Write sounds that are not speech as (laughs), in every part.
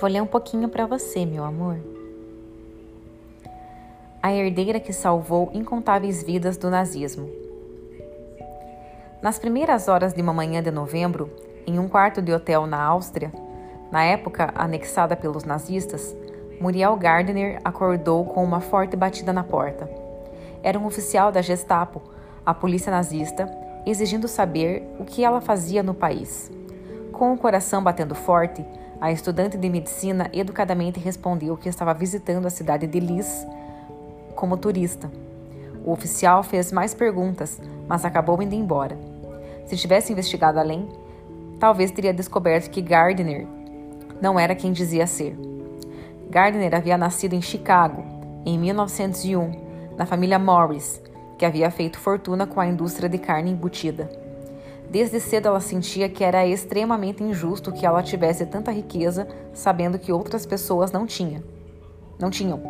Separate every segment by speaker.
Speaker 1: Vou ler um pouquinho para você, meu amor. A herdeira que salvou incontáveis vidas do nazismo. Nas primeiras horas de uma manhã de novembro, em um quarto de hotel na Áustria, na época anexada pelos nazistas, Muriel Gardner acordou com uma forte batida na porta. Era um oficial da Gestapo, a polícia nazista, exigindo saber o que ela fazia no país. Com o coração batendo forte, a estudante de medicina educadamente respondeu que estava visitando a cidade de Lis como turista. O oficial fez mais perguntas, mas acabou indo embora. Se tivesse investigado além, talvez teria descoberto que Gardner não era quem dizia ser. Gardner havia nascido em Chicago em 1901, na família Morris, que havia feito fortuna com a indústria de carne embutida. Desde cedo ela sentia que era extremamente injusto que ela tivesse tanta riqueza, sabendo que outras pessoas não tinham. Não tinham,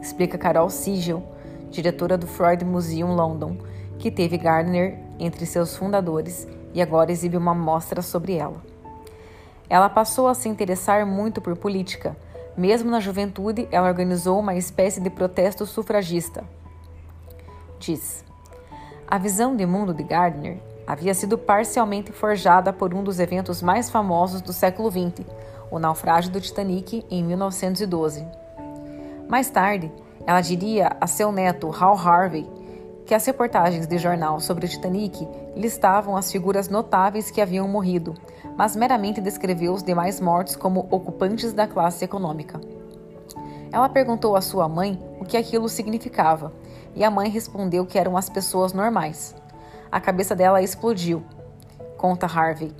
Speaker 1: explica Carol Sigel, diretora do Freud Museum London, que teve Gardner entre seus fundadores e agora exibe uma mostra sobre ela. Ela passou a se interessar muito por política. Mesmo na juventude, ela organizou uma espécie de protesto sufragista. Diz: A visão de mundo de Gardner havia sido parcialmente forjada por um dos eventos mais famosos do século XX, o naufrágio do Titanic em 1912. Mais tarde, ela diria a seu neto Hal Harvey que as reportagens de jornal sobre o Titanic listavam as figuras notáveis que haviam morrido, mas meramente descreveu os demais mortos como ocupantes da classe econômica. Ela perguntou à sua mãe o que aquilo significava, e a mãe respondeu que eram as pessoas normais. A cabeça dela explodiu, conta Harvey.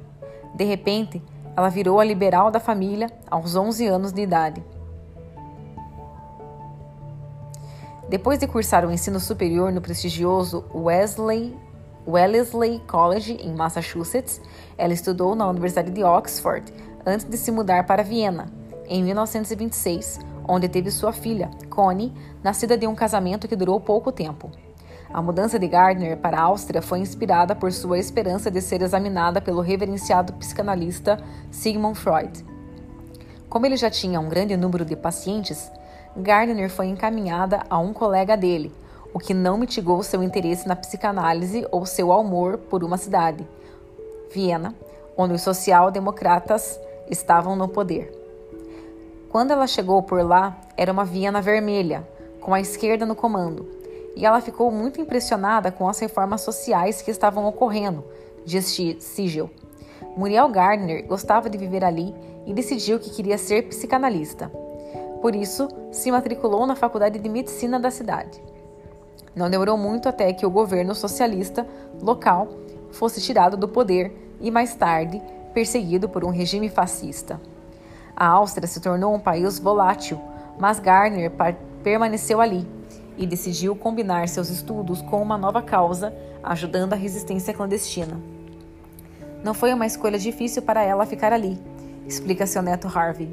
Speaker 1: De repente, ela virou a liberal da família aos 11 anos de idade. Depois de cursar o ensino superior no prestigioso Wesley, Wellesley College, em Massachusetts, ela estudou na Universidade de Oxford antes de se mudar para Viena, em 1926, onde teve sua filha, Connie, nascida de um casamento que durou pouco tempo. A mudança de Gardner para a Áustria foi inspirada por sua esperança de ser examinada pelo reverenciado psicanalista Sigmund Freud. Como ele já tinha um grande número de pacientes, Gardner foi encaminhada a um colega dele, o que não mitigou seu interesse na psicanálise ou seu amor por uma cidade, Viena, onde os social-democratas estavam no poder. Quando ela chegou por lá, era uma Viena vermelha, com a esquerda no comando e ela ficou muito impressionada com as reformas sociais que estavam ocorrendo, diz Sigel. Muriel Gardner gostava de viver ali e decidiu que queria ser psicanalista. Por isso, se matriculou na Faculdade de Medicina da cidade. Não demorou muito até que o governo socialista local fosse tirado do poder e, mais tarde, perseguido por um regime fascista. A Áustria se tornou um país volátil, mas Gardner permaneceu ali e decidiu combinar seus estudos com uma nova causa, ajudando a resistência clandestina. Não foi uma escolha difícil para ela ficar ali, explica seu neto Harvey.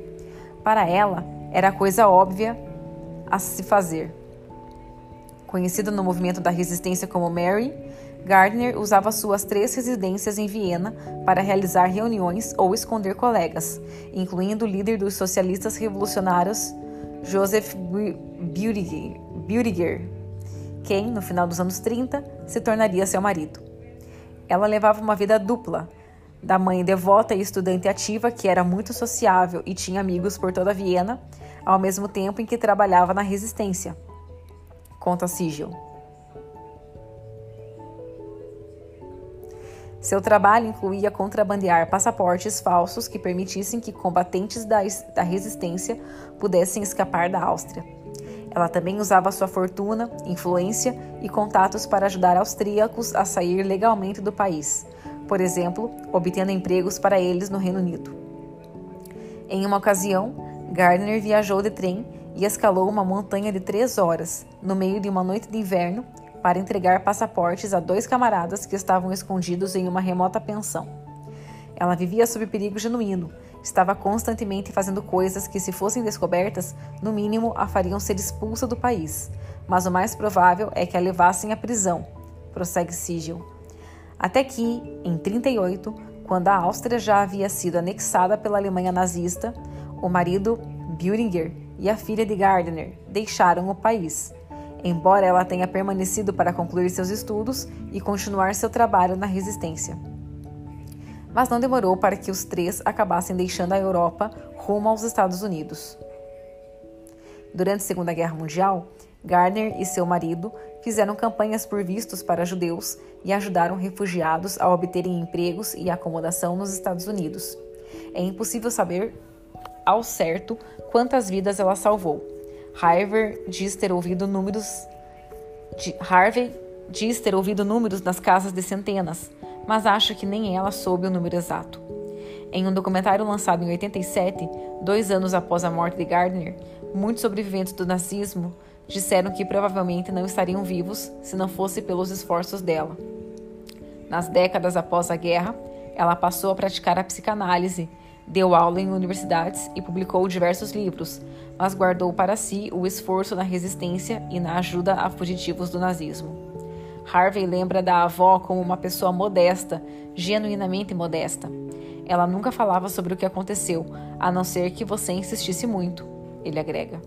Speaker 1: Para ela, era coisa óbvia a se fazer. Conhecida no movimento da resistência como Mary, Gardner usava suas três residências em Viena para realizar reuniões ou esconder colegas, incluindo o líder dos socialistas revolucionários Joseph Budiger, Budiger, quem, no final dos anos 30, se tornaria seu marido. Ela levava uma vida dupla, da mãe devota e estudante ativa, que era muito sociável e tinha amigos por toda Viena, ao mesmo tempo em que trabalhava na resistência. Conta Sigel. Seu trabalho incluía contrabandear passaportes falsos que permitissem que combatentes da, da resistência pudessem escapar da Áustria. Ela também usava sua fortuna, influência e contatos para ajudar austríacos a sair legalmente do país, por exemplo, obtendo empregos para eles no Reino Unido. Em uma ocasião, Gardner viajou de trem e escalou uma montanha de três horas, no meio de uma noite de inverno, para entregar passaportes a dois camaradas que estavam escondidos em uma remota pensão. Ela vivia sob perigo genuíno, estava constantemente fazendo coisas que, se fossem descobertas, no mínimo a fariam ser expulsa do país, mas o mais provável é que a levassem à prisão, prossegue Sigil. Até que, em 38, quando a Áustria já havia sido anexada pela Alemanha nazista, O marido, Bueringer, e a filha de Gardner deixaram o país, embora ela tenha permanecido para concluir seus estudos e continuar seu trabalho na resistência. Mas não demorou para que os três acabassem deixando a Europa rumo aos Estados Unidos. Durante a Segunda Guerra Mundial, Gardner e seu marido fizeram campanhas por vistos para judeus e ajudaram refugiados a obterem empregos e acomodação nos Estados Unidos. É impossível saber ao certo quantas vidas ela salvou. Harvey diz ter ouvido números de, Harvey diz ter ouvido números nas casas de centenas, mas acha que nem ela soube o número exato. Em um documentário lançado em 87, dois anos após a morte de Gardner, muitos sobreviventes do nazismo disseram que provavelmente não estariam vivos se não fosse pelos esforços dela. Nas décadas após a guerra, ela passou a praticar a psicanálise, deu aula em universidades e publicou diversos livros, mas guardou para si o esforço na resistência e na ajuda a fugitivos do nazismo. Harvey lembra da avó como uma pessoa modesta, genuinamente modesta. Ela nunca falava sobre o que aconteceu, a não ser que você insistisse muito, ele agrega.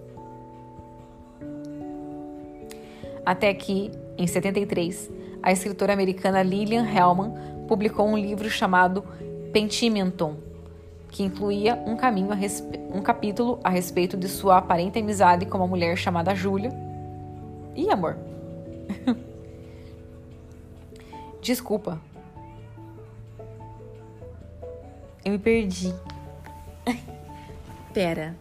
Speaker 1: Até que, em 73, a escritora americana Lillian Hellman publicou um livro chamado Pentimenton, que incluía um, um capítulo a respeito de sua aparente amizade com uma mulher chamada Julia. Ih, amor. (laughs) Desculpa. Eu me perdi. (laughs) Pera.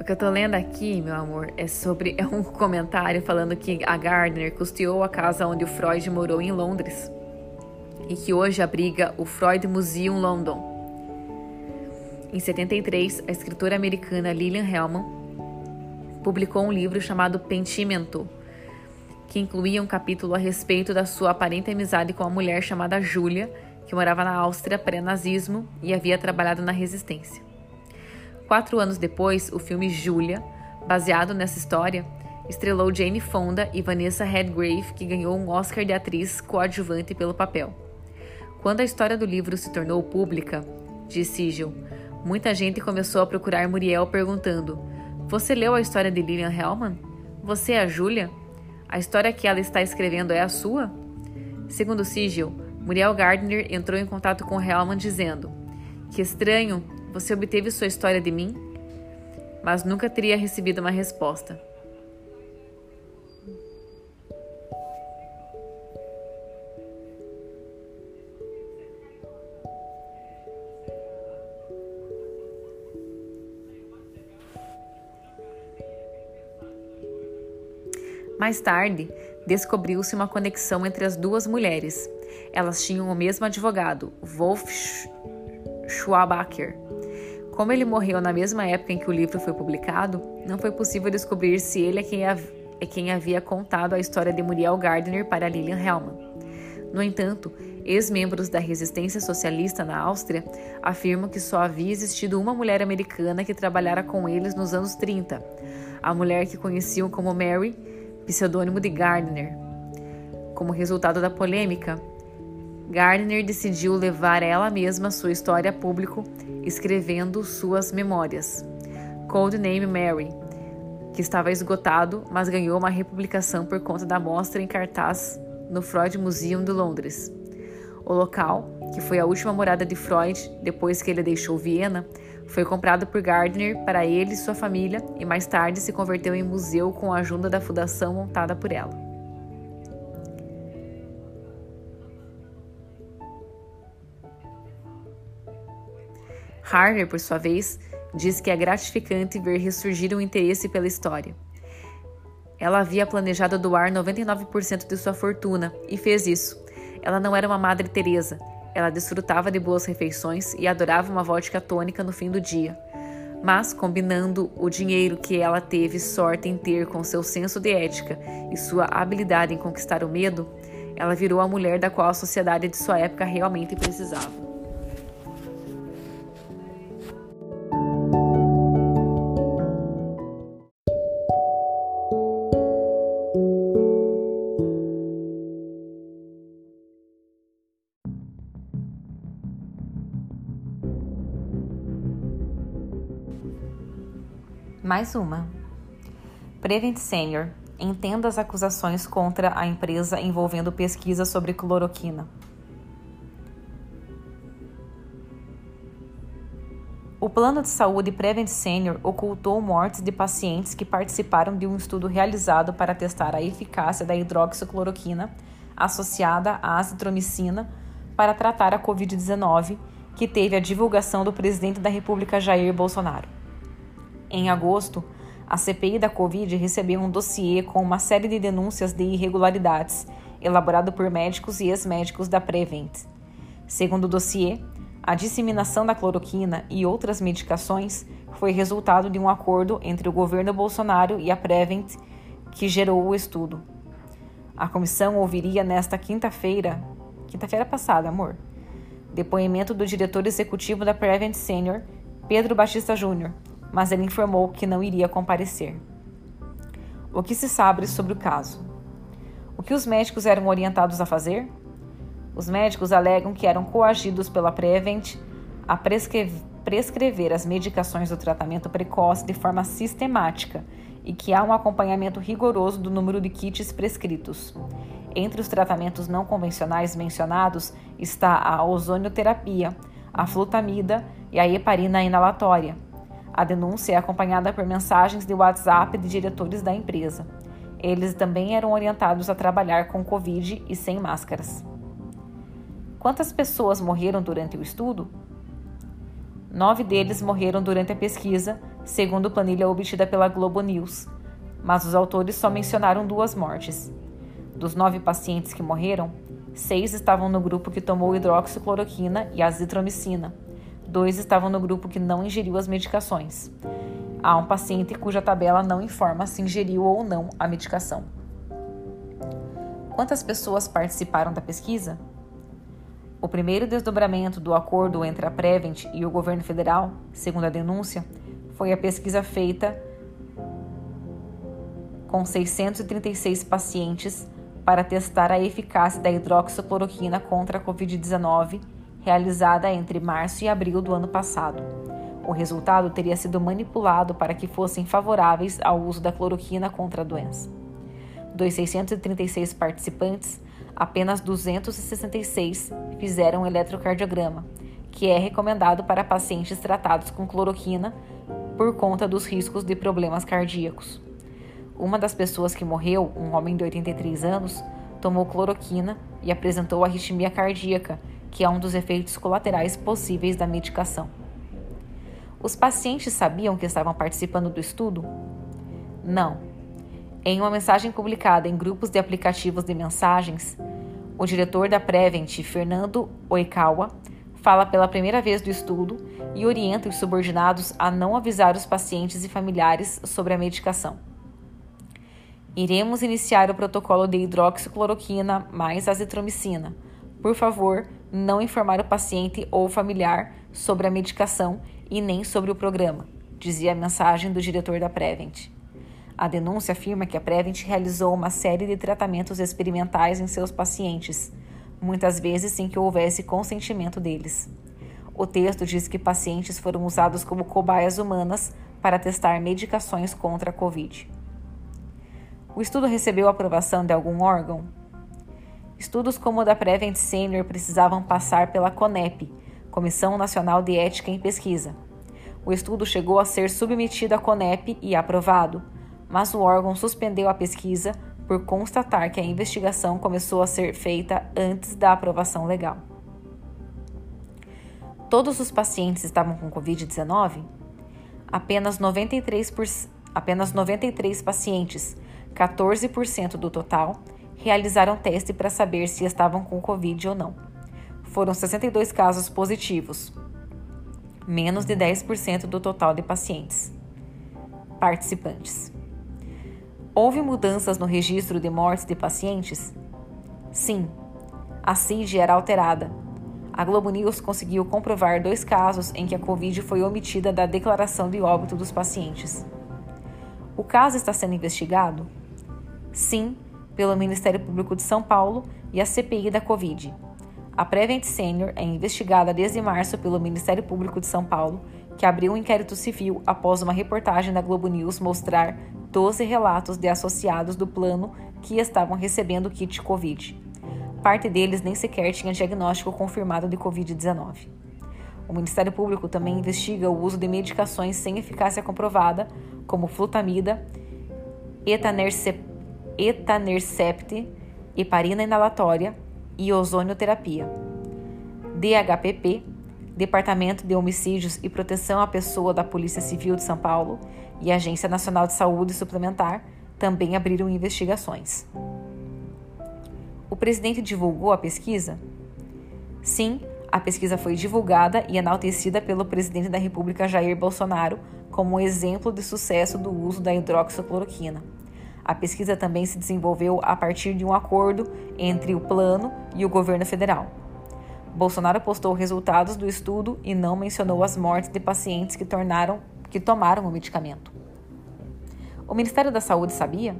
Speaker 1: O que eu tô lendo aqui, meu amor, é sobre é (laughs) um comentário falando que a Gardner custeou a casa onde o Freud morou em Londres e que hoje abriga o Freud Museum London. Em 73, a escritora americana Lillian Hellman publicou um livro chamado Pentimento, que incluía um capítulo a respeito da sua aparente amizade com uma mulher chamada Julia, que morava na Áustria pré-nazismo e havia trabalhado na resistência. Quatro anos depois, o filme Julia, baseado nessa história, estrelou Jane Fonda e Vanessa Redgrave, que ganhou um Oscar de atriz coadjuvante pelo papel. Quando a história do livro se tornou pública, disse Sigel, muita gente começou a procurar Muriel perguntando: Você leu a história de Lillian Hellman? Você é a Julia? A história que ela está escrevendo é a sua? Segundo Sigel, Muriel Gardner entrou em contato com Hellman dizendo: Que estranho, você obteve sua história de mim? Mas nunca teria recebido uma resposta. Mais tarde, descobriu-se uma conexão entre as duas mulheres. Elas tinham o mesmo advogado, Wolf Schwabacher. Como ele morreu na mesma época em que o livro foi publicado, não foi possível descobrir se ele é quem, é quem havia contado a história de Muriel Gardner para Lillian Hellman. No entanto, ex-membros da resistência socialista na Áustria afirmam que só havia existido uma mulher americana que trabalhara com eles nos anos 30, a mulher que conheciam como Mary, pseudônimo de Gardner. Como resultado da polêmica, Gardner decidiu levar ela mesma sua história a público, escrevendo suas memórias. Codename Mary, que estava esgotado, mas ganhou uma republicação por conta da mostra em cartaz no Freud Museum de Londres. O local, que foi a última morada de Freud depois que ele deixou Viena, foi comprado por Gardner para ele e sua família e mais tarde se converteu em museu com a ajuda da fundação montada por ela. Harvey, por sua vez, diz que é gratificante ver ressurgir um interesse pela história. Ela havia planejado doar 99% de sua fortuna e fez isso. Ela não era uma Madre Teresa. Ela desfrutava de boas refeições e adorava uma vodka tônica no fim do dia. Mas, combinando o dinheiro que ela teve sorte em ter com seu senso de ética e sua habilidade em conquistar o medo, ela virou a mulher da qual a sociedade de sua época realmente precisava. Mais uma. Prevent Senior entenda as acusações contra a empresa envolvendo pesquisa sobre cloroquina. O plano de saúde Prevent Senior ocultou mortes de pacientes que participaram de um estudo realizado para testar a eficácia da hidroxicloroquina associada à azitromicina para tratar a Covid-19, que teve a divulgação do presidente da República Jair Bolsonaro. Em agosto, a CPI da Covid recebeu um dossiê com uma série de denúncias de irregularidades, elaborado por médicos e ex-médicos da Prevent. Segundo o dossiê, a disseminação da cloroquina e outras medicações foi resultado de um acordo entre o governo Bolsonaro e a Prevent que gerou o estudo. A comissão ouviria nesta quinta-feira, quinta-feira passada, amor, depoimento do diretor executivo da Prevent Senior, Pedro Batista Júnior, mas ele informou que não iria comparecer. O que se sabe sobre o caso? O que os médicos eram orientados a fazer? Os médicos alegam que eram coagidos pela Prevent a prescrever as medicações do tratamento precoce de forma sistemática e que há um acompanhamento rigoroso do número de kits prescritos. Entre os tratamentos não convencionais mencionados está a ozonioterapia, a flutamida e a heparina inalatória. A denúncia é acompanhada por mensagens de WhatsApp de diretores da empresa. Eles também eram orientados a trabalhar com Covid e sem máscaras. Quantas pessoas morreram durante o estudo? Nove deles morreram durante a pesquisa, segundo planilha obtida pela Globo News, mas os autores só mencionaram duas mortes. Dos nove pacientes que morreram, seis estavam no grupo que tomou hidroxicloroquina e azitromicina. Dois estavam no grupo que não ingeriu as medicações. Há um paciente cuja tabela não informa se ingeriu ou não a medicação. Quantas pessoas participaram da pesquisa? O primeiro desdobramento do acordo entre a Prevent e o governo federal, segundo a denúncia, foi a pesquisa feita com 636 pacientes para testar a eficácia da hidroxicloroquina contra a Covid-19, realizada entre março e abril do ano passado. O resultado teria sido manipulado para que fossem favoráveis ao uso da cloroquina contra a doença. Dos 636 participantes, apenas 266 fizeram eletrocardiograma, que é recomendado para pacientes tratados com cloroquina por conta dos riscos de problemas cardíacos. Uma das pessoas que morreu, um homem de 83 anos, tomou cloroquina e apresentou arritmia cardíaca, que é um dos efeitos colaterais possíveis da medicação. Os pacientes sabiam que estavam participando do estudo? Não, em uma mensagem publicada em grupos de aplicativos de mensagens, o diretor da Prevent, Fernando Oikawa, fala pela primeira vez do estudo e orienta os subordinados a não avisar os pacientes e familiares sobre a medicação. Iremos iniciar o protocolo de hidroxicloroquina mais azitromicina. Por favor, não informar o paciente ou familiar sobre a medicação e nem sobre o programa, dizia a mensagem do diretor da Prevent. A denúncia afirma que a Prevent realizou uma série de tratamentos experimentais em seus pacientes, muitas vezes sem que houvesse consentimento deles. O texto diz que pacientes foram usados como cobaias humanas para testar medicações contra a Covid. O estudo recebeu aprovação de algum órgão? Estudos como o da Prevent Senior precisavam passar pela CONEP, Comissão Nacional de Ética em Pesquisa. O estudo chegou a ser submetido à CONEP e aprovado, mas o órgão suspendeu a pesquisa por constatar que a investigação começou a ser feita antes da aprovação legal. Todos os pacientes estavam com Covid-19? Apenas 93, por, apenas 93 pacientes, 14% do total, realizaram teste para saber se estavam com Covid ou não. Foram 62 casos positivos, menos de 10% do total de pacientes. Participantes. Houve mudanças no registro de mortes de pacientes? Sim, a CID era alterada. A Globo News conseguiu comprovar dois casos em que a Covid foi omitida da declaração de óbito dos pacientes. O caso está sendo investigado? Sim, pelo Ministério Público de São Paulo e a CPI da Covid. A Prevent Senior é investigada desde março pelo Ministério Público de São Paulo, que abriu um inquérito civil após uma reportagem da Globo News mostrar 12 relatos de associados do plano que estavam recebendo kit Covid. Parte deles nem sequer tinha diagnóstico confirmado de Covid-19. O Ministério Público também investiga o uso de medicações sem eficácia comprovada, como flutamida, etanercept, heparina inalatória e ozonioterapia. DHPP, Departamento de Homicídios e Proteção à Pessoa da Polícia Civil de São Paulo e Agência Nacional de Saúde Suplementar também abriram investigações. O presidente divulgou a pesquisa? Sim, a pesquisa foi divulgada e enaltecida pelo presidente da República Jair Bolsonaro como um exemplo de sucesso do uso da hidroxicloroquina. A pesquisa também se desenvolveu a partir de um acordo entre o plano e o governo federal. Bolsonaro postou resultados do estudo e não mencionou as mortes de pacientes que, tornaram, que tomaram o medicamento. O Ministério da Saúde sabia?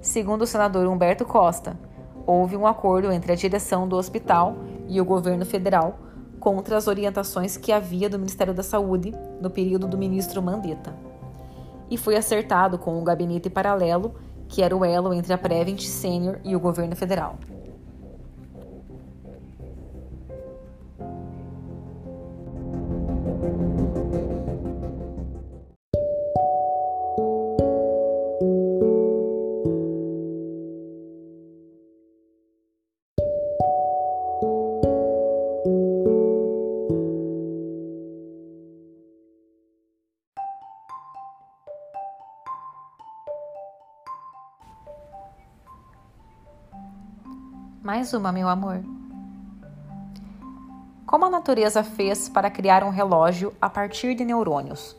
Speaker 1: Segundo o senador Humberto Costa, houve um acordo entre a direção do hospital e o governo federal contra as orientações que havia do Ministério da Saúde no período do ministro Mandetta e foi acertado com o gabinete paralelo, que era o elo entre a Prevent Senior e o governo federal. Mais uma, meu amor. Como a natureza fez para criar um relógio a partir de neurônios?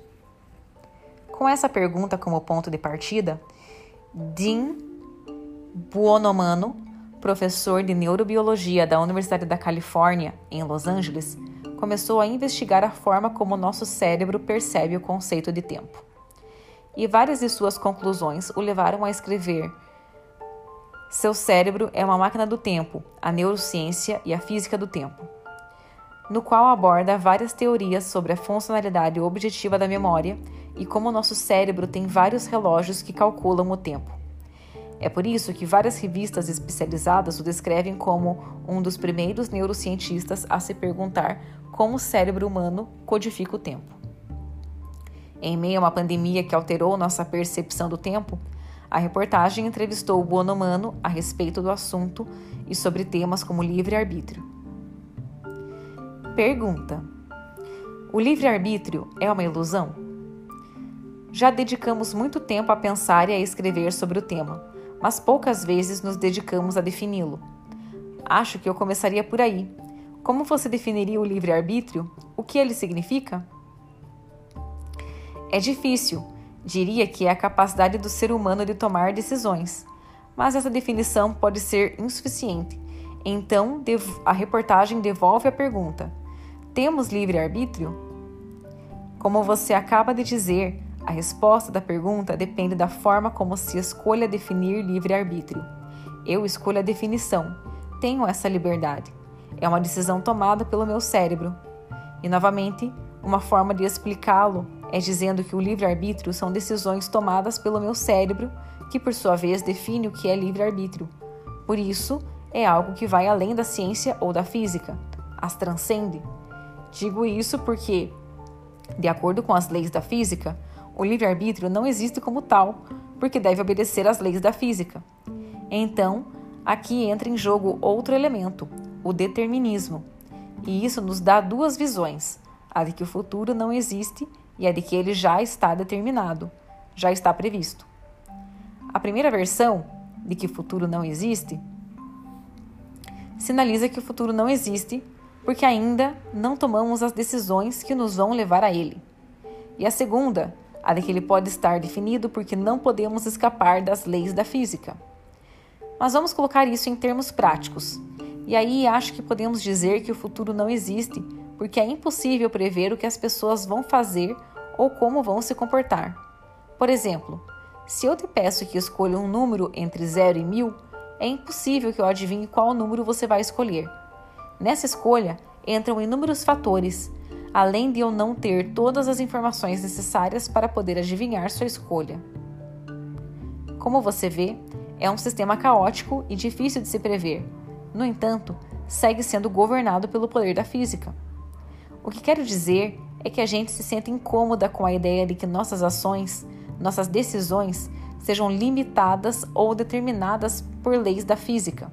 Speaker 1: Com essa pergunta como ponto de partida, Dean Buonomano, professor de neurobiologia da Universidade da Califórnia, em Los Angeles, começou a investigar a forma como nosso cérebro percebe o conceito de tempo. E várias de suas conclusões o levaram a escrever seu cérebro é uma máquina do tempo, a neurociência e a física do tempo, no qual aborda várias teorias sobre a funcionalidade objetiva da memória e como nosso cérebro tem vários relógios que calculam o tempo. É por isso que várias revistas especializadas o descrevem como um dos primeiros neurocientistas a se perguntar como o cérebro humano codifica o tempo. Em meio a uma pandemia que alterou nossa percepção do tempo, a reportagem entrevistou o Bonomano a respeito do assunto e sobre temas como livre-arbítrio. Pergunta: O livre-arbítrio é uma ilusão? Já dedicamos muito tempo a pensar e a escrever sobre o tema, mas poucas vezes nos dedicamos a defini-lo. Acho que eu começaria por aí. Como você definiria o livre-arbítrio? O que ele significa? É difícil, Diria que é a capacidade do ser humano de tomar decisões, mas essa definição pode ser insuficiente. Então, a reportagem devolve a pergunta: temos livre-arbítrio? Como você acaba de dizer, a resposta da pergunta depende da forma como se escolha definir livre-arbítrio. Eu escolho a definição, tenho essa liberdade. É uma decisão tomada pelo meu cérebro. E novamente, uma forma de explicá-lo é dizendo que o livre-arbítrio são decisões tomadas pelo meu cérebro, que por sua vez define o que é livre-arbítrio. Por isso, é algo que vai além da ciência ou da física, as transcende. Digo isso porque, de acordo com as leis da física, o livre-arbítrio não existe como tal, porque deve obedecer às leis da física. Então, aqui entra em jogo outro elemento, o determinismo. E isso nos dá duas visões: a de que o futuro não existe e a de que ele já está determinado, já está previsto. A primeira versão, de que o futuro não existe, sinaliza que o futuro não existe porque ainda não tomamos as decisões que nos vão levar a ele. E a segunda, a de que ele pode estar definido porque não podemos escapar das leis da física. Mas vamos colocar isso em termos práticos. E aí acho que podemos dizer que o futuro não existe porque é impossível prever o que as pessoas vão fazer ou como vão se comportar. Por exemplo, se eu te peço que escolha um número entre 0 e 1000, é impossível que eu adivinhe qual número você vai escolher. Nessa escolha entram inúmeros fatores, além de eu não ter todas as informações necessárias para poder adivinhar sua escolha. Como você vê, é um sistema caótico e difícil de se prever. No entanto, segue sendo governado pelo poder da física. O que quero dizer é que a gente se sente incômoda com a ideia de que nossas ações, nossas decisões, sejam limitadas ou determinadas por leis da física.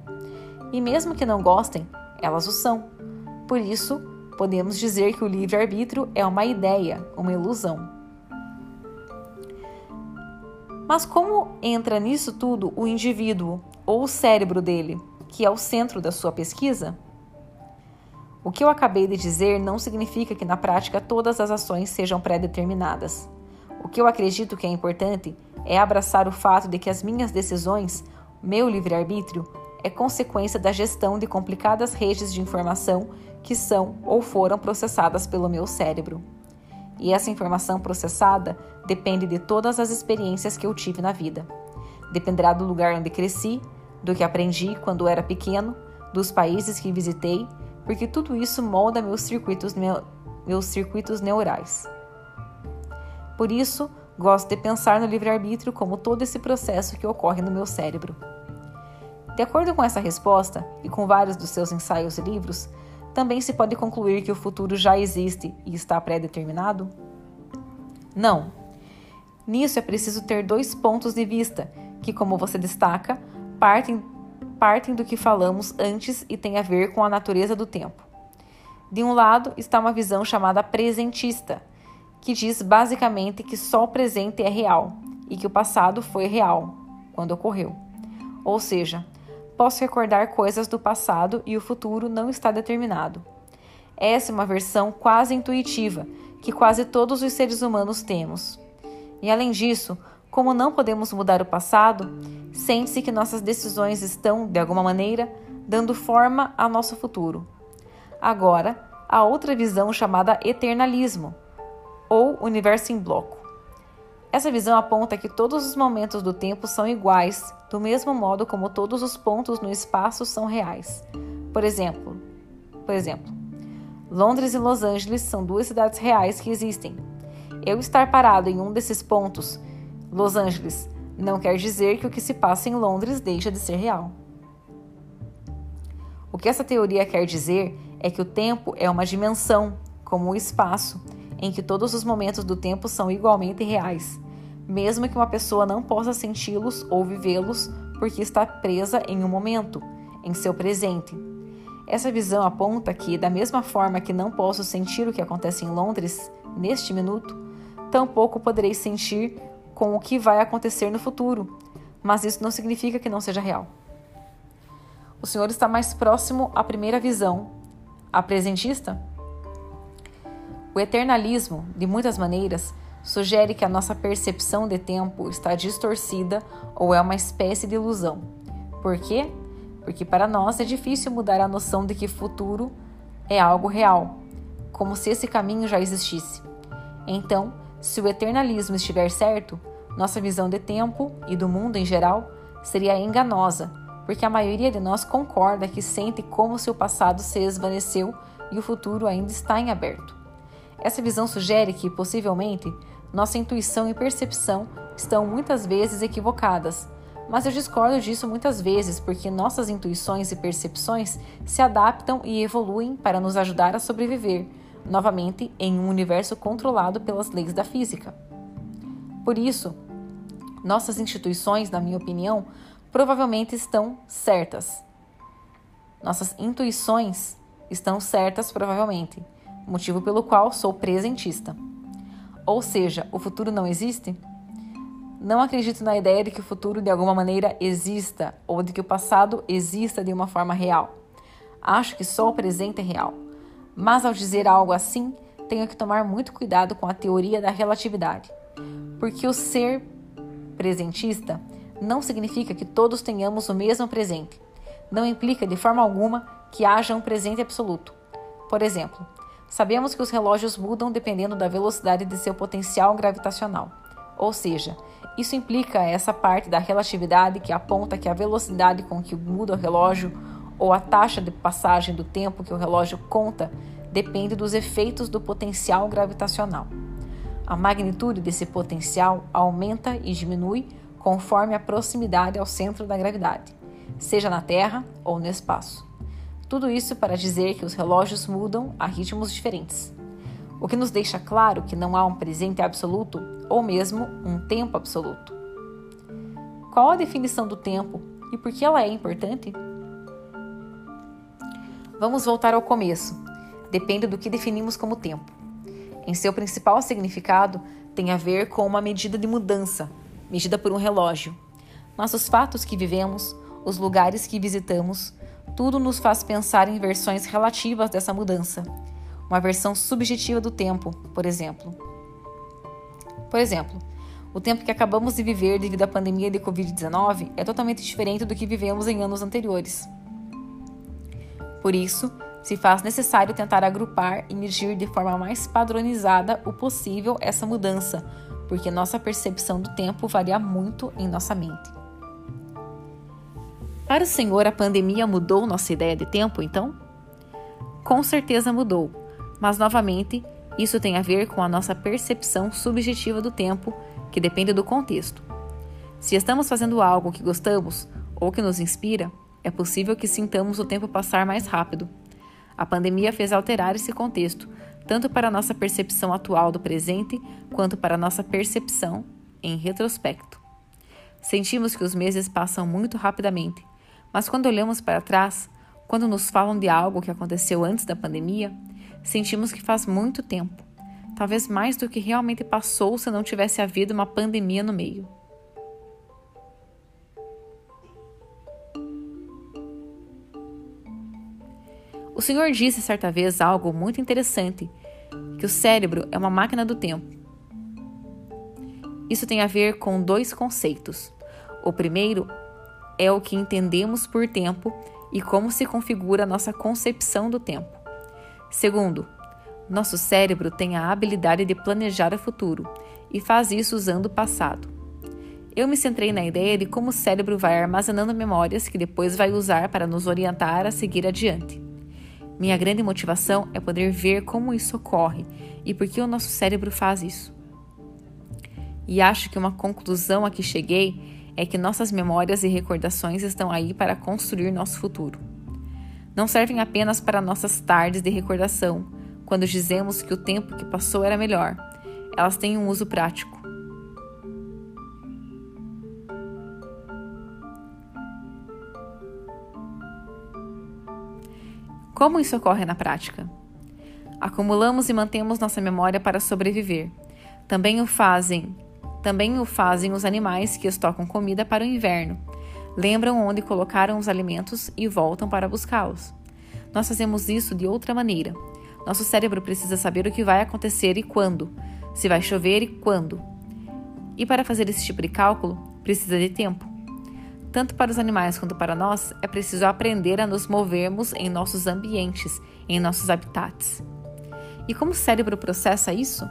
Speaker 1: E mesmo que não gostem, elas o são. Por isso, podemos dizer que o livre-arbítrio é uma ideia, uma ilusão. Mas como entra nisso tudo o indivíduo ou o cérebro dele, que é o centro da sua pesquisa? O que eu acabei de dizer não significa que na prática todas as ações sejam pré-determinadas. O que eu acredito que é importante é abraçar o fato de que as minhas decisões, meu livre-arbítrio, é consequência da gestão de complicadas redes de informação que são ou foram processadas pelo meu cérebro. E essa informação processada depende de todas as experiências que eu tive na vida. Dependerá do lugar onde cresci, do que aprendi quando era pequeno, dos países que visitei, porque tudo isso molda meus circuitos, meus circuitos neurais. Por isso, gosto de pensar no livre-arbítrio como todo esse processo que ocorre no meu cérebro. De acordo com essa resposta, e com vários dos seus ensaios e livros, também se pode concluir que o futuro já existe e está pré-determinado? Não. Nisso é preciso ter dois pontos de vista, que, como você destaca, partem, partem do que falamos antes e têm a ver com a natureza do tempo. De um lado está uma visão chamada presentista, que diz basicamente que só o presente é real e que o passado foi real quando ocorreu. Ou seja, Posso recordar coisas do passado e o futuro não está determinado. Essa é uma versão quase intuitiva que quase todos os seres humanos temos. E além disso, como não podemos mudar o passado, sente-se que nossas decisões estão, de alguma maneira, dando forma ao nosso futuro. Agora, há outra visão chamada eternalismo, ou universo em bloco. Essa visão aponta que todos os momentos do tempo são iguais, do mesmo modo como todos os pontos no espaço são reais. Por exemplo, por exemplo, Londres e Los Angeles são duas cidades reais que existem. Eu estar parado em um desses pontos, Los Angeles, não quer dizer que o que se passa em Londres deixa de ser real. O que essa teoria quer dizer é que o tempo é uma dimensão, como o espaço, em que todos os momentos do tempo são igualmente reais, mesmo que uma pessoa não possa senti-los ou vivê-los porque está presa em um momento, em seu presente. Essa visão aponta que, da mesma forma que não posso sentir o que acontece em Londres neste minuto, tampouco poderei sentir com o que vai acontecer no futuro, mas isso não significa que não seja real. O Senhor está mais próximo à primeira visão, a presentista? O eternalismo, de muitas maneiras, sugere que a nossa percepção de tempo está distorcida ou é uma espécie de ilusão. Por quê? Porque para nós é difícil mudar a noção de que futuro é algo real, como se esse caminho já existisse. Então, se o eternalismo estiver certo, nossa visão de tempo e do mundo em geral seria enganosa, porque a maioria de nós concorda que sente como se o passado se esvaneceu e o futuro ainda está em aberto. Essa visão sugere que, possivelmente, nossa intuição e percepção estão muitas vezes equivocadas. Mas eu discordo disso muitas vezes porque nossas intuições e percepções se adaptam e evoluem para nos ajudar a sobreviver, novamente em um universo controlado pelas leis da física. Por isso, nossas instituições, na minha opinião, provavelmente estão certas. Nossas intuições estão certas, provavelmente motivo pelo qual sou presentista. Ou seja, o futuro não existe? Não acredito na ideia de que o futuro de alguma maneira exista ou de que o passado exista de uma forma real. Acho que só o presente é real. Mas ao dizer algo assim, tenho que tomar muito cuidado com a teoria da relatividade. Porque o ser presentista não significa que todos tenhamos o mesmo presente. Não implica de forma alguma que haja um presente absoluto. Por exemplo, Sabemos que os relógios mudam dependendo da velocidade de seu potencial gravitacional. Ou seja, isso implica essa parte da relatividade que aponta que a velocidade com que muda o relógio ou a taxa de passagem do tempo que o relógio conta depende dos efeitos do potencial gravitacional. A magnitude desse potencial aumenta e diminui conforme a proximidade ao centro da gravidade, seja na Terra ou no espaço. Tudo isso para dizer que os relógios mudam a ritmos diferentes, o que nos deixa claro que não há um presente absoluto ou mesmo um tempo absoluto. Qual a definição do tempo e por que ela é importante? Vamos voltar ao começo. Depende do que definimos como tempo. Em seu principal significado, tem a ver com uma medida de mudança, medida por um relógio. Nossos fatos que vivemos, os lugares que visitamos, tudo nos faz pensar em versões relativas dessa mudança. Uma versão subjetiva do tempo, por exemplo. Por exemplo, o tempo que acabamos de viver devido à pandemia de Covid-19 é totalmente diferente do que vivemos em anos anteriores. Por isso, se faz necessário tentar agrupar e medir de forma mais padronizada o possível essa mudança, porque nossa percepção do tempo varia muito em nossa mente. Para o Senhor, a pandemia mudou nossa ideia de tempo, então? Com certeza mudou, mas novamente, isso tem a ver com a nossa percepção subjetiva do tempo, que depende do contexto. Se estamos fazendo algo que gostamos ou que nos inspira, é possível que sintamos o tempo passar mais rápido. A pandemia fez alterar esse contexto, tanto para nossa percepção atual do presente, quanto para nossa percepção em retrospecto. Sentimos que os meses passam muito rapidamente, mas quando olhamos para trás, quando nos falam de algo que aconteceu antes da pandemia, sentimos que faz muito tempo, talvez mais do que realmente passou se não tivesse havido uma pandemia no meio. O Senhor disse certa vez algo muito interessante: que o cérebro é uma máquina do tempo. Isso tem a ver com dois conceitos. O primeiro é o que entendemos por tempo e como se configura a nossa concepção do tempo. Segundo, nosso cérebro tem a habilidade de planejar o futuro e faz isso usando o passado. Eu me centrei na ideia de como o cérebro vai armazenando memórias que depois vai usar para nos orientar a seguir adiante. Minha grande motivação é poder ver como isso ocorre e por que o nosso cérebro faz isso. E acho que uma conclusão a que cheguei é que nossas memórias e recordações estão aí para construir nosso futuro. Não servem apenas para nossas tardes de recordação, quando dizemos que o tempo que passou era melhor. Elas têm um uso prático. Como isso ocorre na prática? Acumulamos e mantemos nossa memória para sobreviver. Também o fazem, também o fazem os animais que estocam comida para o inverno. Lembram onde colocaram os alimentos e voltam para buscá-los. Nós fazemos isso de outra maneira. Nosso cérebro precisa saber o que vai acontecer e quando, se vai chover e quando. E para fazer esse tipo de cálculo, precisa de tempo. Tanto para os animais quanto para nós, é preciso aprender a nos movermos em nossos ambientes, em nossos habitats. E como o cérebro processa isso?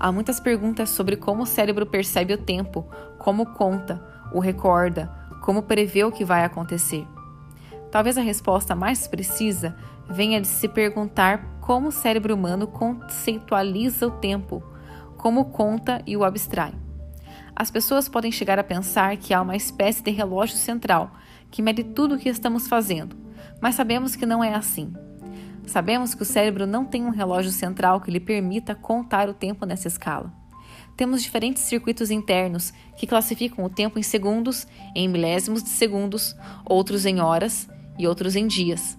Speaker 1: Há muitas perguntas sobre como o cérebro percebe o tempo, como conta, o recorda, como prevê o que vai acontecer. Talvez a resposta mais precisa venha de se perguntar como o cérebro humano conceitualiza o tempo, como conta e o abstrai. As pessoas podem chegar a pensar que há uma espécie de relógio central que mede tudo o que estamos fazendo, mas sabemos que não é assim. Sabemos que o cérebro não tem um relógio central que lhe permita contar o tempo nessa escala. Temos diferentes circuitos internos que classificam o tempo em segundos, em milésimos de segundos, outros em horas e outros em dias.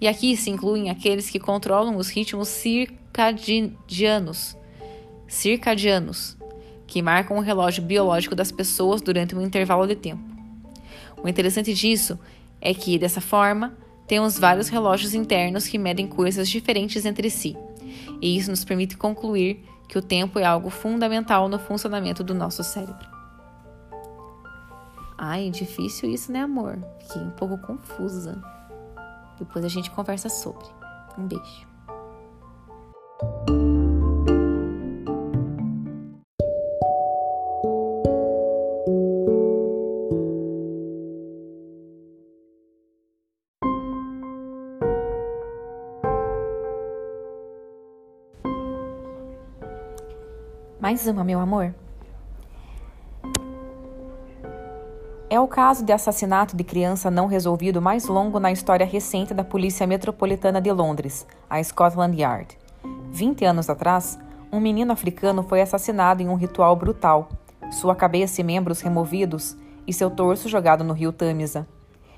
Speaker 1: E aqui se incluem aqueles que controlam os ritmos circadianos, circadianos, que marcam o relógio biológico das pessoas durante um intervalo de tempo. O interessante disso é que, dessa forma, temos vários relógios internos que medem coisas diferentes entre si, e isso nos permite concluir que o tempo é algo fundamental no funcionamento do nosso cérebro. Ai, difícil isso, né, amor? Fiquei um pouco confusa. Depois a gente conversa sobre. Um beijo. Mais uma, meu amor. É o caso de assassinato de criança não resolvido mais longo na história recente da Polícia Metropolitana de Londres, a Scotland Yard. 20 anos atrás, um menino africano foi assassinado em um ritual brutal, sua cabeça e membros removidos e seu torso jogado no rio Tâmisa.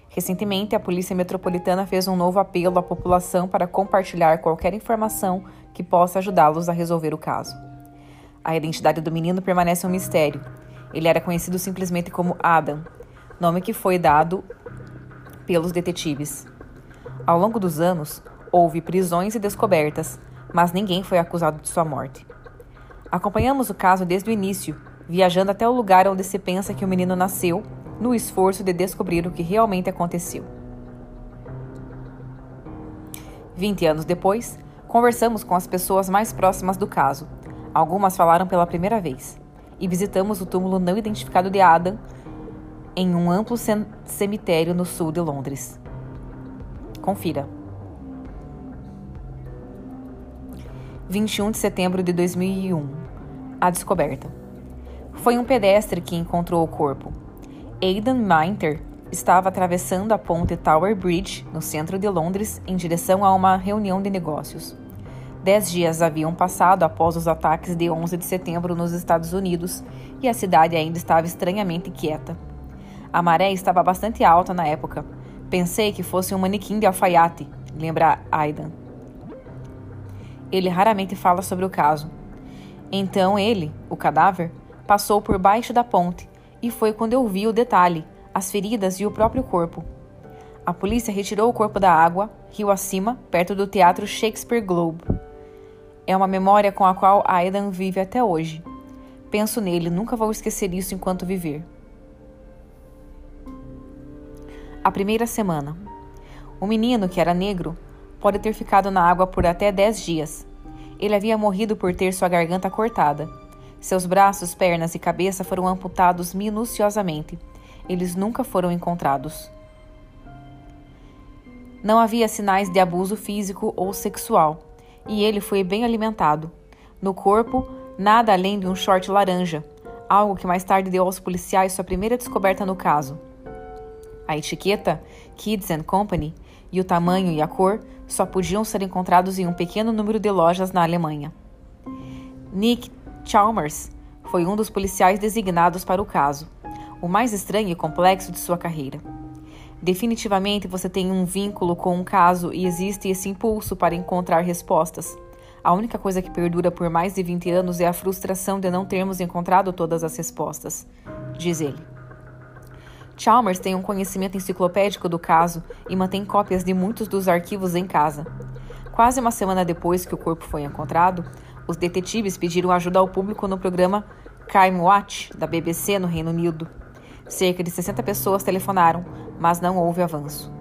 Speaker 1: Recentemente, a Polícia Metropolitana fez um novo apelo à população para compartilhar qualquer informação que possa ajudá-los a resolver o caso. A identidade do menino permanece um mistério. Ele era conhecido simplesmente como Adam, nome que foi dado pelos detetives. Ao longo dos anos, houve prisões e descobertas, mas ninguém foi acusado de sua morte. Acompanhamos o caso desde o início, viajando até o lugar onde se pensa que o menino nasceu, no esforço de descobrir o que realmente aconteceu. Vinte anos depois, conversamos com as pessoas mais próximas do caso. Algumas falaram pela primeira vez. E visitamos o túmulo não identificado de Adam, em um amplo cemitério no sul de Londres. Confira. 21 de setembro de 2001. A descoberta. Foi um pedestre que encontrou o corpo. Aidan Minter estava atravessando a ponte Tower Bridge, no centro de Londres, em direção a uma reunião de negócios. Dez dias haviam passado após os ataques de 11 de setembro nos Estados Unidos e a cidade ainda estava estranhamente quieta. A maré estava bastante alta na época. Pensei que fosse um manequim de alfaiate, lembra Aidan. Ele raramente fala sobre o caso. Então ele, o cadáver, passou por baixo da ponte e foi quando eu vi o detalhe, as feridas e o próprio corpo. A polícia retirou o corpo da água, rio acima, perto do Teatro Shakespeare Globe. É uma memória com a qual Aidan vive até hoje. Penso nele, nunca vou esquecer isso enquanto viver. A primeira semana. O menino, que era negro, pode ter ficado na água por até 10 dias. Ele havia morrido por ter sua garganta cortada. Seus braços, pernas e cabeça foram amputados minuciosamente. Eles nunca foram encontrados. Não havia sinais de abuso físico ou sexual, e ele foi bem alimentado. No corpo, nada além de um short laranja, algo que mais tarde deu aos policiais sua primeira descoberta no caso. A etiqueta Kids and Company e o tamanho e a cor só podiam ser encontrados em um pequeno número de lojas na Alemanha. Nick Chalmers foi um dos policiais designados para o caso, o mais estranho e complexo de sua carreira. Definitivamente você tem um vínculo com um caso e existe esse impulso para encontrar respostas. A única coisa que perdura por mais de 20 anos é a frustração de não termos encontrado todas as respostas, diz ele. Chalmers tem um conhecimento enciclopédico do caso e mantém cópias de muitos dos arquivos em casa. Quase uma semana depois que o corpo foi encontrado, os detetives pediram ajuda ao público no programa Crime Watch da BBC no Reino Unido. Cerca de 60 pessoas telefonaram, mas não houve avanço.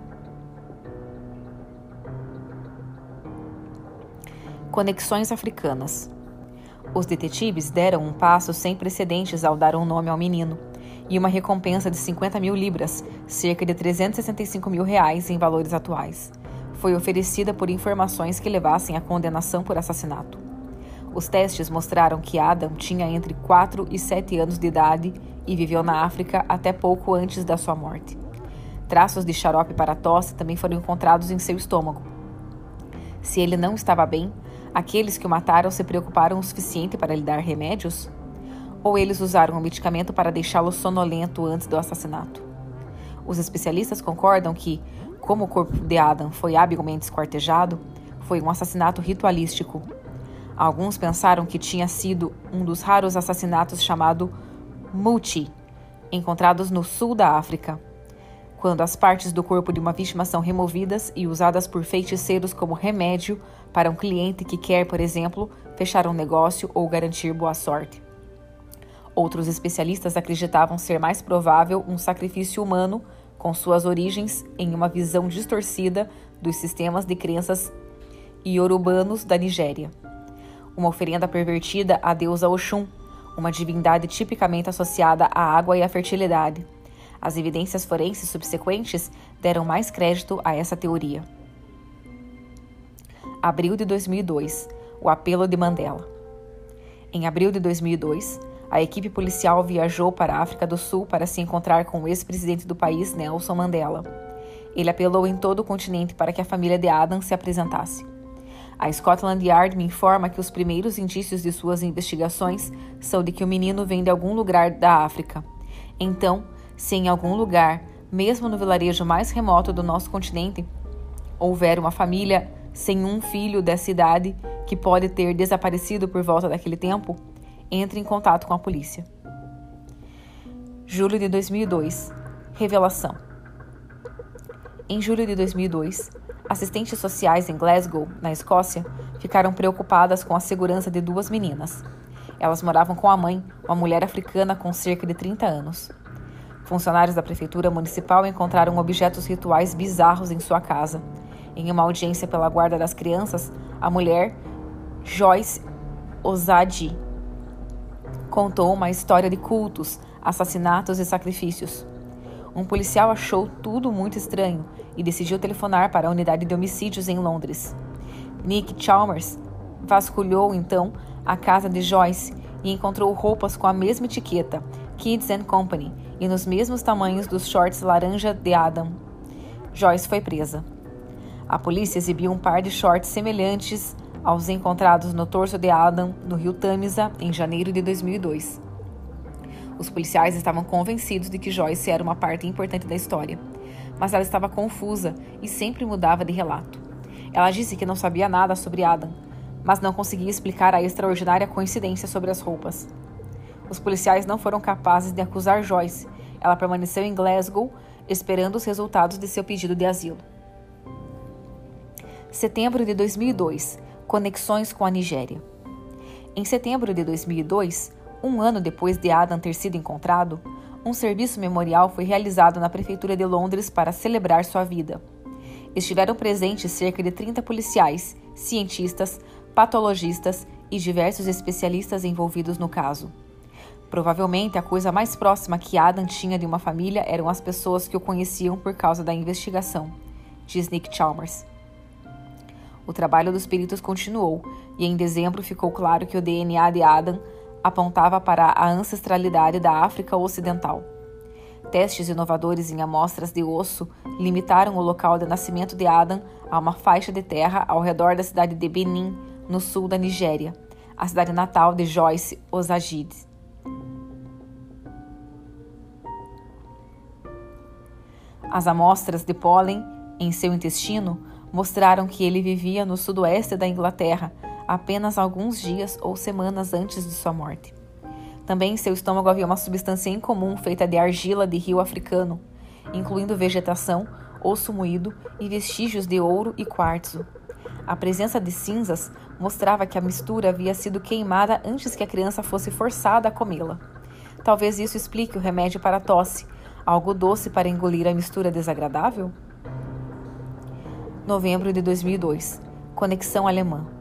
Speaker 1: Conexões africanas. Os detetives deram um passo sem precedentes ao dar um nome ao menino e uma recompensa de 50 mil libras, cerca de 365 mil reais em valores atuais. Foi oferecida por informações que levassem à condenação por assassinato. Os testes mostraram que Adam tinha entre 4 e 7 anos de idade e viveu na África até pouco antes da sua morte. Traços de xarope para tosse também foram encontrados em seu estômago. Se ele não estava bem, aqueles que o mataram se preocuparam o suficiente para lhe dar remédios? ou eles usaram o medicamento para deixá-lo sonolento antes do assassinato. Os especialistas concordam que, como o corpo de Adam foi habilmente esquartejado, foi um assassinato ritualístico. Alguns pensaram que tinha sido um dos raros assassinatos chamado Muti, encontrados no sul da África, quando as partes do corpo de uma vítima são removidas e usadas por feiticeiros como remédio para um cliente que quer, por exemplo, fechar um negócio ou garantir boa sorte. Outros especialistas acreditavam ser mais provável um sacrifício humano com suas origens em uma visão distorcida dos sistemas de crenças iorubanos da Nigéria. Uma oferenda pervertida à deusa Oxum, uma divindade tipicamente associada à água e à fertilidade. As evidências forenses subsequentes deram mais crédito a essa teoria. Abril de 2002 O apelo de Mandela. Em abril de 2002, a equipe policial viajou para a África do Sul para se encontrar com o ex-presidente do país, Nelson Mandela. Ele apelou em todo o continente para que a família de Adam se apresentasse. A Scotland Yard me informa que os primeiros indícios de suas investigações são de que o menino vem de algum lugar da África. Então, se em algum lugar, mesmo no vilarejo mais remoto do nosso continente, houver uma família sem um filho dessa idade que pode ter desaparecido por volta daquele tempo, entre em contato com a polícia. Julho de 2002 Revelação Em julho de 2002, assistentes sociais em Glasgow, na Escócia, ficaram preocupadas com a segurança de duas meninas. Elas moravam com a mãe, uma mulher africana com cerca de 30 anos. Funcionários da prefeitura municipal encontraram objetos rituais bizarros em sua casa. Em uma audiência pela guarda das crianças, a mulher, Joyce Ozadi, contou uma história de cultos, assassinatos e sacrifícios. Um policial achou tudo muito estranho e decidiu telefonar para a unidade de homicídios em Londres. Nick Chalmers vasculhou então a casa de Joyce e encontrou roupas com a mesma etiqueta, Kids and Company, e nos mesmos tamanhos dos shorts laranja de Adam. Joyce foi presa. A polícia exibiu um par de shorts semelhantes aos encontrados no torso de Adam, no rio Tamisa, em janeiro de 2002. Os policiais estavam convencidos de que Joyce era uma parte importante da história, mas ela estava confusa e sempre mudava de relato. Ela disse que não sabia nada sobre Adam, mas não conseguia explicar a extraordinária coincidência sobre as roupas. Os policiais não foram capazes de acusar Joyce. Ela permaneceu em Glasgow, esperando os resultados de seu pedido de asilo. Setembro de 2002 Conexões com a Nigéria. Em setembro de 2002, um ano depois de Adam ter sido encontrado, um serviço memorial foi realizado na Prefeitura de Londres para celebrar sua vida. Estiveram presentes cerca de 30 policiais, cientistas, patologistas e diversos especialistas envolvidos no caso. Provavelmente a coisa mais próxima que Adam tinha de uma família eram as pessoas que o conheciam por causa da investigação, diz Nick Chalmers. O trabalho dos peritos continuou e em dezembro ficou claro que o DNA de Adam apontava para a ancestralidade da África Ocidental. Testes inovadores em amostras de osso limitaram o local de nascimento de Adam a uma faixa de terra ao redor da cidade de Benin, no sul da Nigéria, a cidade natal de Joyce Ozagide. As amostras de pólen em seu intestino mostraram que ele vivia no sudoeste da Inglaterra, apenas alguns dias ou semanas antes de sua morte. Também em seu estômago havia uma substância incomum feita de argila de rio africano, incluindo vegetação, osso moído e vestígios de ouro e quartzo. A presença de cinzas mostrava que a mistura havia sido queimada antes que a criança fosse forçada a comê-la. Talvez isso explique o remédio para a tosse, algo doce para engolir a mistura desagradável? Novembro de 2002 Conexão Alemã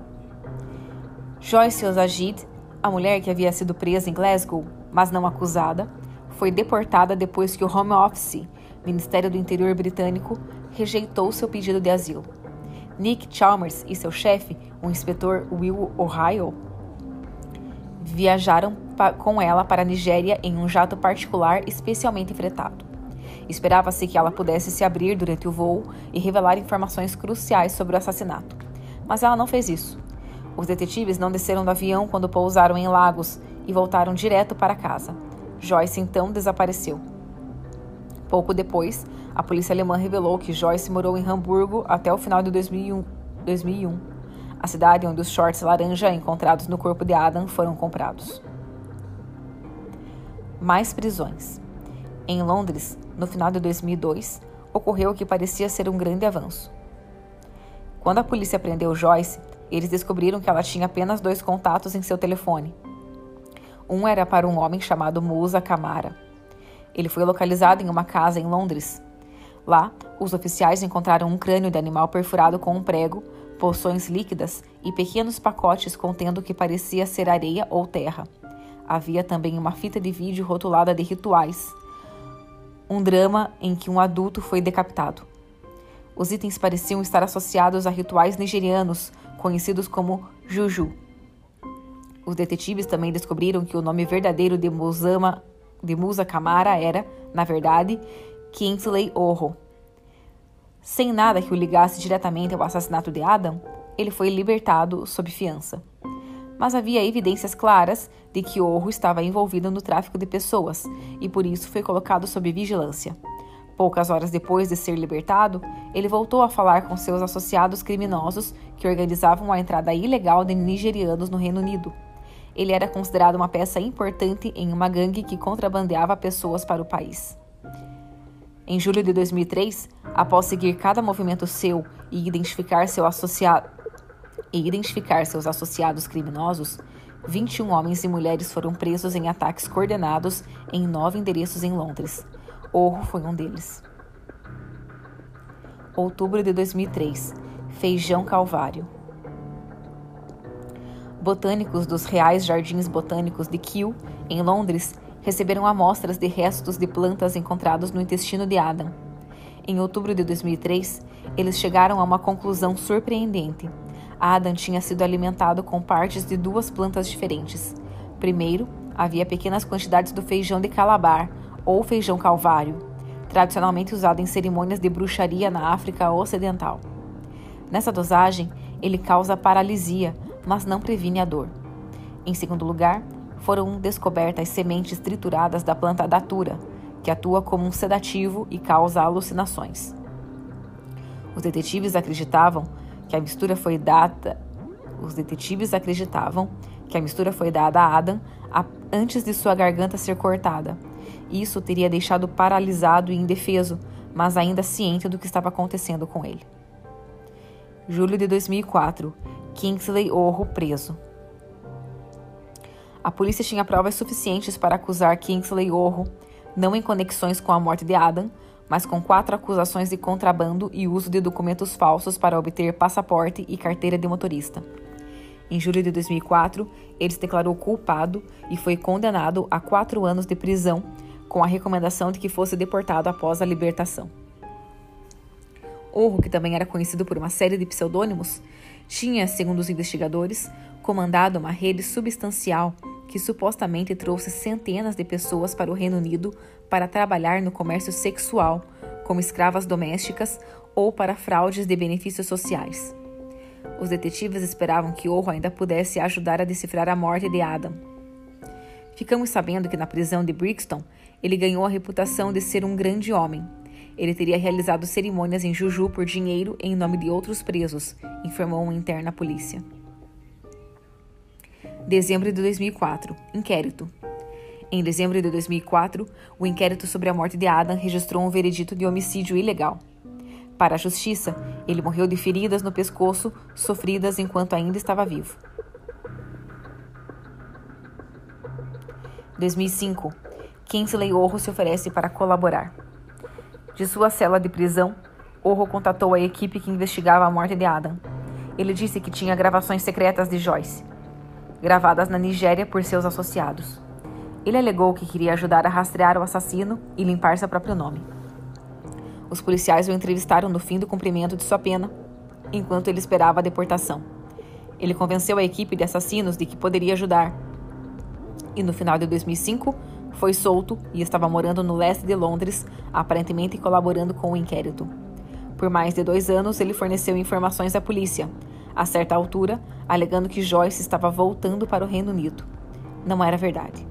Speaker 1: Joyce Ozagid, a mulher que havia sido presa em Glasgow, mas não acusada, foi deportada depois que o Home Office, Ministério do Interior britânico, rejeitou seu pedido de asilo. Nick Chalmers e seu chefe, o inspetor Will Ohio, viajaram com ela para a Nigéria em um jato particular especialmente fretado. Esperava-se que ela pudesse se abrir durante o voo e revelar informações cruciais sobre o assassinato. Mas ela não fez isso. Os detetives não desceram do avião quando pousaram em Lagos e voltaram direto para casa. Joyce então desapareceu. Pouco depois, a polícia alemã revelou que Joyce morou em Hamburgo até o final de 2001, 2001 a cidade onde os shorts laranja encontrados no corpo de Adam foram comprados. Mais prisões. Em Londres, no final de 2002, ocorreu o que parecia ser um grande avanço. Quando a polícia prendeu Joyce, eles descobriram que ela tinha apenas dois contatos em seu telefone. Um era para um homem chamado Musa Camara. Ele foi localizado em uma casa em Londres. Lá, os oficiais encontraram um crânio de animal perfurado com um prego, poções líquidas e pequenos pacotes contendo o que parecia ser areia ou terra. Havia também uma fita de vídeo rotulada de rituais. Um drama em que um adulto foi decapitado. Os itens pareciam estar associados a rituais nigerianos, conhecidos como juju. Os detetives também descobriram que o nome verdadeiro de, Musama, de Musa Kamara era, na verdade, Kingsley Orro. Sem nada que o ligasse diretamente ao assassinato de Adam, ele foi libertado sob fiança. Mas havia evidências claras de que Orro estava envolvido no tráfico de pessoas e por isso foi colocado sob vigilância. Poucas horas depois de ser libertado, ele voltou a falar com seus associados criminosos que organizavam a entrada ilegal de nigerianos no Reino Unido. Ele era considerado uma peça importante em uma gangue que contrabandeava pessoas para o país. Em julho de 2003, após seguir cada movimento seu e identificar, seu associado, e identificar seus associados criminosos, 21 homens e mulheres foram presos em ataques coordenados em nove endereços em Londres. Orro foi um deles. Outubro de 2003. Feijão Calvário. Botânicos dos Reais Jardins Botânicos de Kew, em Londres, receberam amostras de restos de plantas encontrados no intestino de Adam. Em outubro de 2003, eles chegaram a uma conclusão surpreendente. Adam tinha sido alimentado com partes de duas plantas diferentes. Primeiro, havia pequenas quantidades do feijão de calabar, ou feijão calvário, tradicionalmente usado em cerimônias de bruxaria na África Ocidental. Nessa dosagem, ele causa paralisia, mas não previne a dor. Em segundo lugar, foram descobertas sementes trituradas da planta datura, que atua como um sedativo e causa alucinações. Os detetives acreditavam que a mistura foi dada. Os detetives acreditavam que a mistura foi dada a Adam antes de sua garganta ser cortada isso teria deixado paralisado e indefeso, mas ainda ciente do que estava acontecendo com ele. Julho de 2004. Kingsley Orro preso. A polícia tinha provas suficientes para acusar Kingsley Orro, não em conexões com a morte de Adam, mas com quatro acusações de contrabando e uso de documentos falsos para obter passaporte e carteira de motorista. Em julho de 2004, ele se declarou culpado e foi condenado a quatro anos de prisão com a recomendação de que fosse deportado após a libertação. Orro, que também era conhecido por uma série de pseudônimos, tinha, segundo os investigadores, comandado uma rede substancial que supostamente trouxe centenas de pessoas para o Reino Unido para trabalhar no comércio sexual, como escravas domésticas ou para fraudes de benefícios sociais. Os detetives esperavam que Orro ainda pudesse ajudar a decifrar a morte de Adam. Ficamos sabendo que na prisão de Brixton ele ganhou a reputação de ser um grande homem. Ele teria realizado cerimônias em Juju por dinheiro em nome de outros presos, informou uma interna polícia. Dezembro de 2004. Inquérito. Em dezembro de 2004, o inquérito sobre a morte de Adam registrou um veredito de homicídio ilegal. Para a justiça, ele morreu de feridas no pescoço sofridas enquanto ainda estava vivo. 2005. Kinsley Orro se oferece para colaborar. De sua cela de prisão, Orro contatou a equipe que investigava a morte de Adam. Ele disse que tinha gravações secretas de Joyce, gravadas na Nigéria por seus associados. Ele alegou que queria ajudar a rastrear o assassino e limpar seu próprio nome. Os policiais o entrevistaram no fim do cumprimento de sua pena, enquanto ele esperava a deportação. Ele convenceu a equipe de assassinos de que poderia ajudar. E no final de 2005, foi solto e estava morando no leste de Londres, aparentemente colaborando com o inquérito. Por mais de dois anos, ele forneceu informações à polícia, a certa altura, alegando que Joyce estava voltando para o Reino Unido. Não era verdade.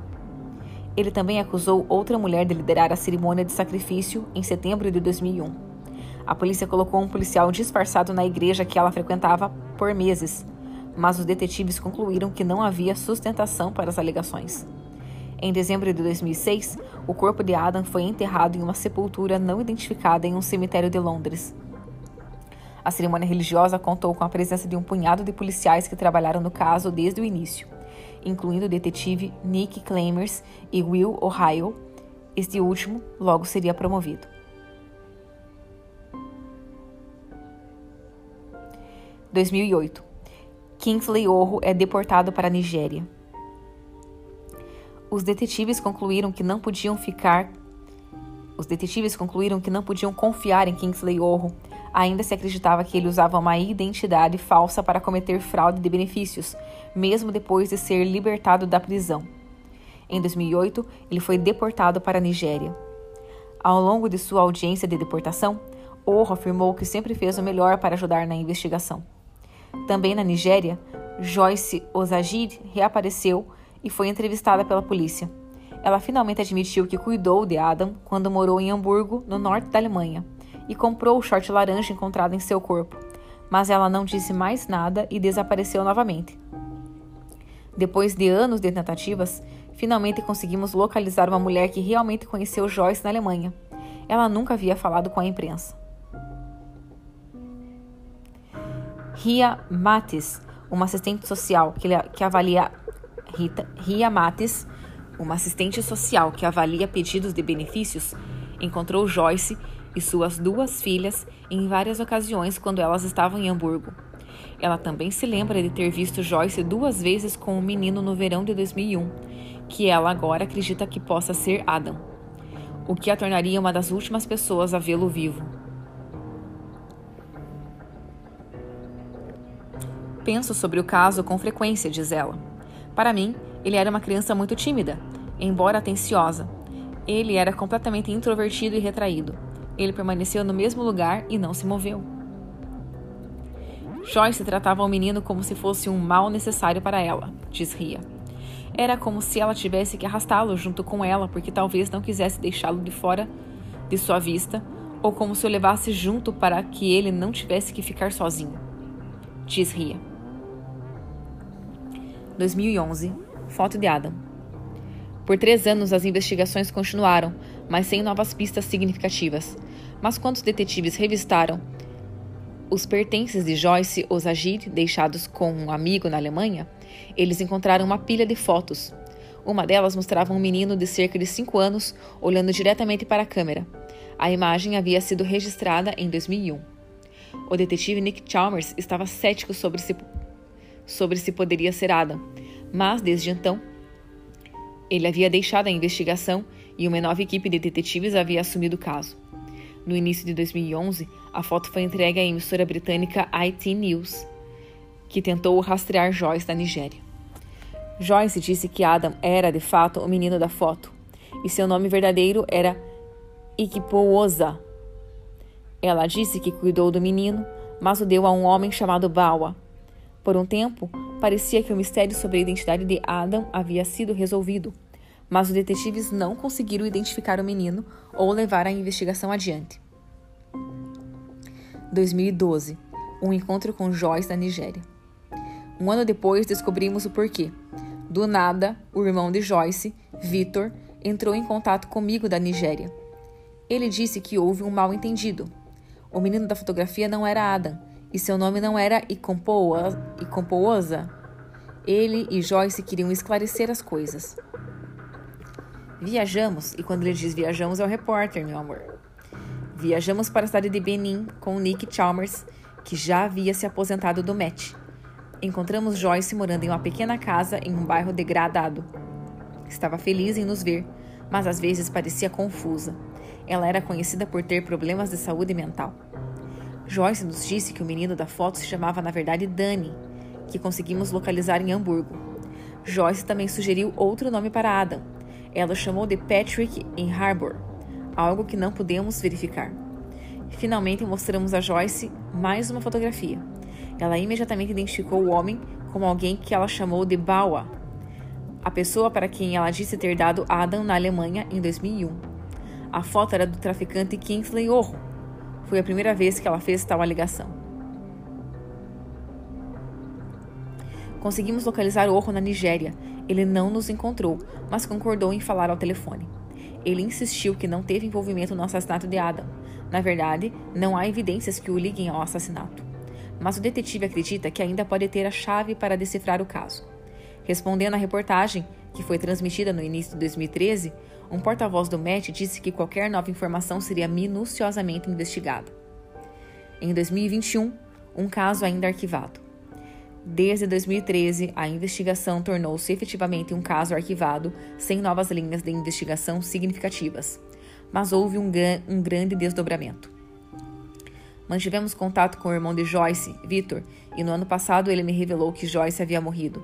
Speaker 1: Ele também acusou outra mulher de liderar a cerimônia de sacrifício em setembro de 2001. A polícia colocou um policial disfarçado na igreja que ela frequentava por meses, mas os detetives concluíram que não havia sustentação para as alegações. Em dezembro de 2006, o corpo de Adam foi enterrado em uma sepultura não identificada em um cemitério de Londres. A cerimônia religiosa contou com a presença de um punhado de policiais que trabalharam no caso desde o início, incluindo o detetive Nick Clamers e Will Ohio. Este último logo seria promovido. (2008) Kingsley Orro é deportado para a Nigéria os detetives concluíram que não podiam ficar. Os detetives concluíram que não podiam confiar em Kingsley Orro, Ainda se acreditava que ele usava uma identidade falsa para cometer fraude de benefícios, mesmo depois de ser libertado da prisão. Em 2008, ele foi deportado para a Nigéria. Ao longo de sua audiência de deportação, Orro afirmou que sempre fez o melhor para ajudar na investigação. Também na Nigéria, Joyce Ozagir reapareceu e foi entrevistada pela polícia. Ela finalmente admitiu que cuidou de Adam quando morou em Hamburgo, no norte da Alemanha, e comprou o short laranja encontrado em seu corpo, mas ela não disse mais nada e desapareceu novamente. Depois de anos de tentativas, finalmente conseguimos localizar uma mulher que realmente conheceu Joyce na Alemanha. Ela nunca havia falado com a imprensa. Ria Matis, uma assistente social que, que avalia Rita, Ria Matis, uma assistente social que avalia pedidos de benefícios, encontrou Joyce e suas duas filhas em várias ocasiões quando elas estavam em Hamburgo. Ela também se lembra de ter visto Joyce duas vezes com o um menino no verão de 2001, que ela agora acredita que possa ser Adam, o que a tornaria uma das últimas pessoas a vê-lo vivo. Penso sobre o caso com frequência, diz ela. Para mim, ele era uma criança muito tímida, embora atenciosa. Ele era completamente introvertido e retraído. Ele permaneceu no mesmo lugar e não se moveu. Joyce tratava o menino como se fosse um mal necessário para ela, diz Ria. Era como se ela tivesse que arrastá-lo junto com ela porque talvez não quisesse deixá-lo de fora de sua vista, ou como se o levasse junto para que ele não tivesse que ficar sozinho, diz Ria. 2011. Foto de Adam. Por três anos as investigações continuaram, mas sem novas pistas significativas. Mas quando os detetives revistaram os pertences de Joyce Ozagir, deixados com um amigo na Alemanha, eles encontraram uma pilha de fotos. Uma delas mostrava um menino de cerca de 5 anos olhando diretamente para a câmera. A imagem havia sido registrada em 2001. O detetive Nick Chalmers estava cético sobre se sobre se poderia ser Adam, mas desde então ele havia deixado a investigação e uma nova equipe de detetives havia assumido o caso. No início de 2011, a foto foi entregue à emissora britânica IT News, que tentou rastrear Joyce na Nigéria. Joyce disse que Adam era de fato o menino da foto e seu nome verdadeiro era Ikipooza. Ela disse que cuidou do menino, mas o deu a um homem chamado Bawa, por um tempo, parecia que o mistério sobre a identidade de Adam havia sido resolvido, mas os detetives não conseguiram identificar o menino ou levar a investigação adiante. 2012 Um encontro com Joyce na Nigéria. Um ano depois, descobrimos o porquê. Do nada, o irmão de Joyce, Victor, entrou em contato comigo da Nigéria. Ele disse que houve um mal-entendido. O menino da fotografia não era Adam, e seu nome não era Icompoza. Ele e Joyce queriam esclarecer as coisas. Viajamos, e quando ele diz viajamos é o repórter, meu amor. Viajamos para a cidade de Benin com Nick Chalmers, que já havia se aposentado do Met. Encontramos Joyce morando em uma pequena casa em um bairro degradado. Estava feliz em nos ver, mas às vezes parecia confusa. Ela era conhecida por ter problemas de saúde mental. Joyce nos disse que o menino da foto se chamava na verdade Danny, que conseguimos localizar em Hamburgo. Joyce também sugeriu outro nome para Adam. Ela chamou de Patrick em Harbour, algo que não pudemos verificar. Finalmente mostramos a Joyce mais uma fotografia. Ela imediatamente identificou o homem como alguém que ela chamou de Bawa, a pessoa para quem ela disse ter dado Adam na Alemanha em 2001. A foto era do traficante Kingsley Orro, foi a primeira vez que ela fez tal alegação. Conseguimos localizar Orro na Nigéria. Ele não nos encontrou, mas concordou em falar ao telefone. Ele insistiu que não teve envolvimento no assassinato de Adam. Na verdade, não há evidências que o liguem ao assassinato. Mas o detetive acredita que ainda pode ter a chave para decifrar o caso. Respondendo à reportagem, que foi transmitida no início de 2013, um porta-voz do MET disse que qualquer nova informação seria minuciosamente investigada. Em 2021, um caso ainda arquivado. Desde 2013, a investigação tornou-se efetivamente um caso arquivado, sem novas linhas de investigação significativas. Mas houve um, um grande desdobramento. Mantivemos contato com o irmão de Joyce, Victor, e no ano passado ele me revelou que Joyce havia morrido.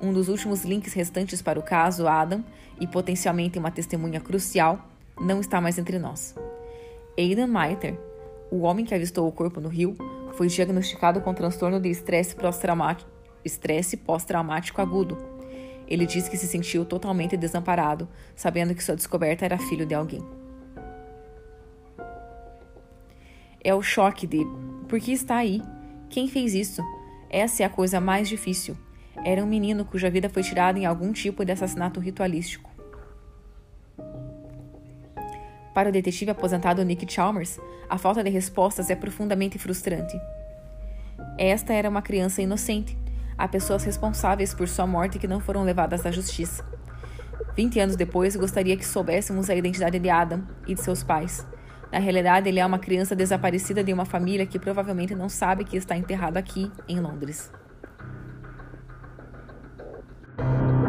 Speaker 1: Um dos últimos links restantes para o caso, Adam, e potencialmente uma testemunha crucial, não está mais entre nós. Aidan Maiter, o homem que avistou o corpo no rio, foi diagnosticado com transtorno de estresse pós-traumático pós agudo. Ele diz que se sentiu totalmente desamparado, sabendo que sua descoberta era filho de alguém. É o choque de por que está aí? Quem fez isso? Essa é a coisa mais difícil. Era um menino cuja vida foi tirada em algum tipo de assassinato ritualístico. Para o detetive aposentado Nick Chalmers, a falta de respostas é profundamente frustrante. Esta era uma criança inocente. Há pessoas responsáveis por sua morte que não foram levadas à justiça. Vinte anos depois, gostaria que soubéssemos a identidade de Adam e de seus pais. Na realidade, ele é uma criança desaparecida de uma família que provavelmente não sabe que está enterrado aqui, em Londres. Thank you.